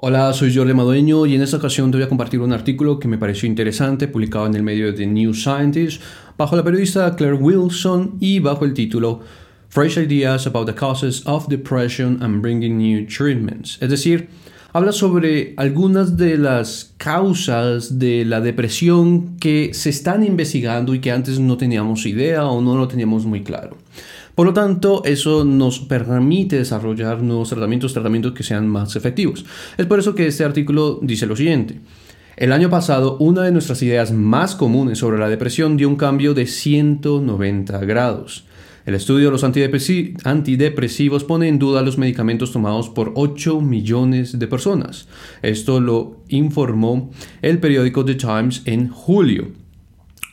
Hola, soy Jordi Madueño y en esta ocasión te voy a compartir un artículo que me pareció interesante publicado en el medio de New Scientist bajo la periodista Claire Wilson y bajo el título Fresh Ideas about the Causes of Depression and Bringing New Treatments. Es decir, habla sobre algunas de las causas de la depresión que se están investigando y que antes no teníamos idea o no lo teníamos muy claro. Por lo tanto, eso nos permite desarrollar nuevos tratamientos, tratamientos que sean más efectivos. Es por eso que este artículo dice lo siguiente. El año pasado, una de nuestras ideas más comunes sobre la depresión dio un cambio de 190 grados. El estudio de los antidepresivos pone en duda los medicamentos tomados por 8 millones de personas. Esto lo informó el periódico The Times en julio.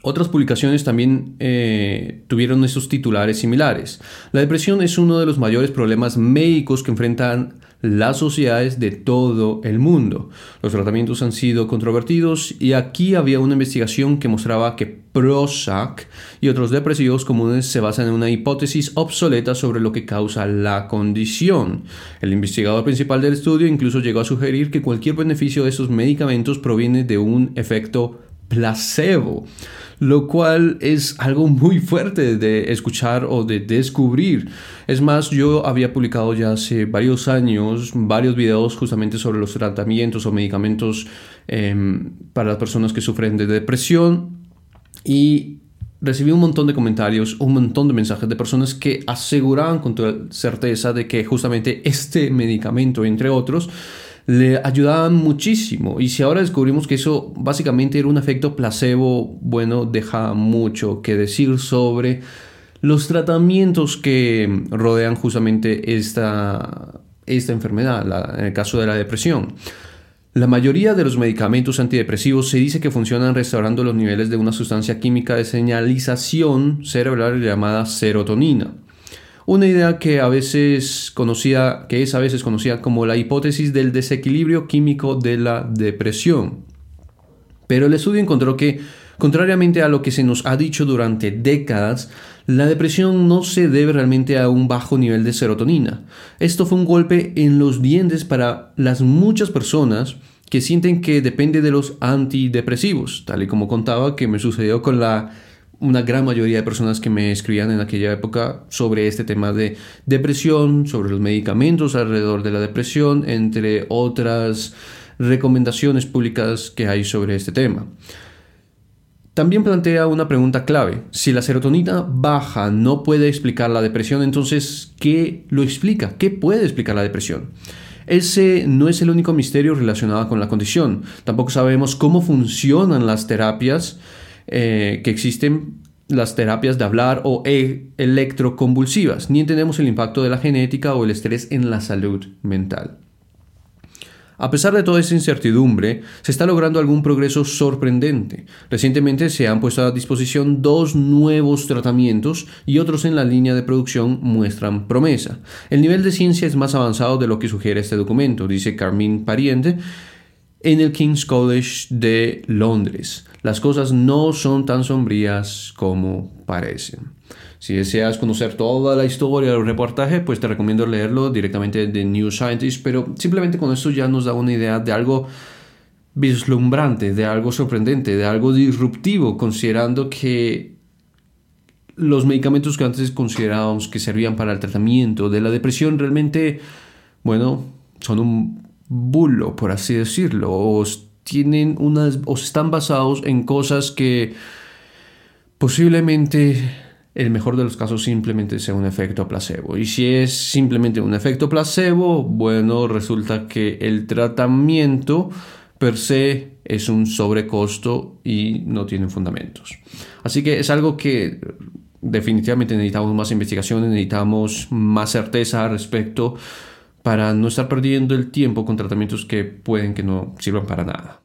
Otras publicaciones también eh, tuvieron esos titulares similares. La depresión es uno de los mayores problemas médicos que enfrentan las sociedades de todo el mundo. Los tratamientos han sido controvertidos y aquí había una investigación que mostraba que Prozac y otros depresivos comunes se basan en una hipótesis obsoleta sobre lo que causa la condición. El investigador principal del estudio incluso llegó a sugerir que cualquier beneficio de estos medicamentos proviene de un efecto placebo lo cual es algo muy fuerte de escuchar o de descubrir. Es más, yo había publicado ya hace varios años varios videos justamente sobre los tratamientos o medicamentos em, para las personas que sufren de depresión y recibí un montón de comentarios, un montón de mensajes de personas que aseguraban con toda certeza de que justamente este medicamento, entre otros, le ayudaban muchísimo. Y si ahora descubrimos que eso básicamente era un efecto placebo, bueno, deja mucho que decir sobre los tratamientos que rodean justamente esta, esta enfermedad, en el caso de la depresión. La mayoría de los medicamentos antidepresivos se dice que funcionan restaurando los niveles de una sustancia química de señalización cerebral llamada serotonina. Una idea que a veces conocida, que es a veces conocida como la hipótesis del desequilibrio químico de la depresión. Pero el estudio encontró que, contrariamente a lo que se nos ha dicho durante décadas, la depresión no se debe realmente a un bajo nivel de serotonina. Esto fue un golpe en los dientes para las muchas personas que sienten que depende de los antidepresivos, tal y como contaba que me sucedió con la una gran mayoría de personas que me escribían en aquella época sobre este tema de depresión, sobre los medicamentos alrededor de la depresión, entre otras recomendaciones públicas que hay sobre este tema. También plantea una pregunta clave. Si la serotonina baja no puede explicar la depresión, entonces, ¿qué lo explica? ¿Qué puede explicar la depresión? Ese no es el único misterio relacionado con la condición. Tampoco sabemos cómo funcionan las terapias eh, que existen las terapias de hablar o e electroconvulsivas, ni entendemos el impacto de la genética o el estrés en la salud mental. A pesar de toda esa incertidumbre, se está logrando algún progreso sorprendente. Recientemente se han puesto a disposición dos nuevos tratamientos y otros en la línea de producción muestran promesa. El nivel de ciencia es más avanzado de lo que sugiere este documento, dice Carmine Pariente, en el King's College de Londres. Las cosas no son tan sombrías como parecen. Si deseas conocer toda la historia del reportaje, pues te recomiendo leerlo directamente de New Scientist, pero simplemente con esto ya nos da una idea de algo vislumbrante, de algo sorprendente, de algo disruptivo, considerando que los medicamentos que antes considerábamos que servían para el tratamiento de la depresión realmente, bueno, son un bulo, por así decirlo, o tienen unas, o están basados en cosas que posiblemente el mejor de los casos simplemente sea un efecto placebo. Y si es simplemente un efecto placebo, bueno, resulta que el tratamiento per se es un sobrecosto y no tiene fundamentos. Así que es algo que definitivamente necesitamos más investigación, necesitamos más certeza respecto para no estar perdiendo el tiempo con tratamientos que pueden que no sirvan para nada.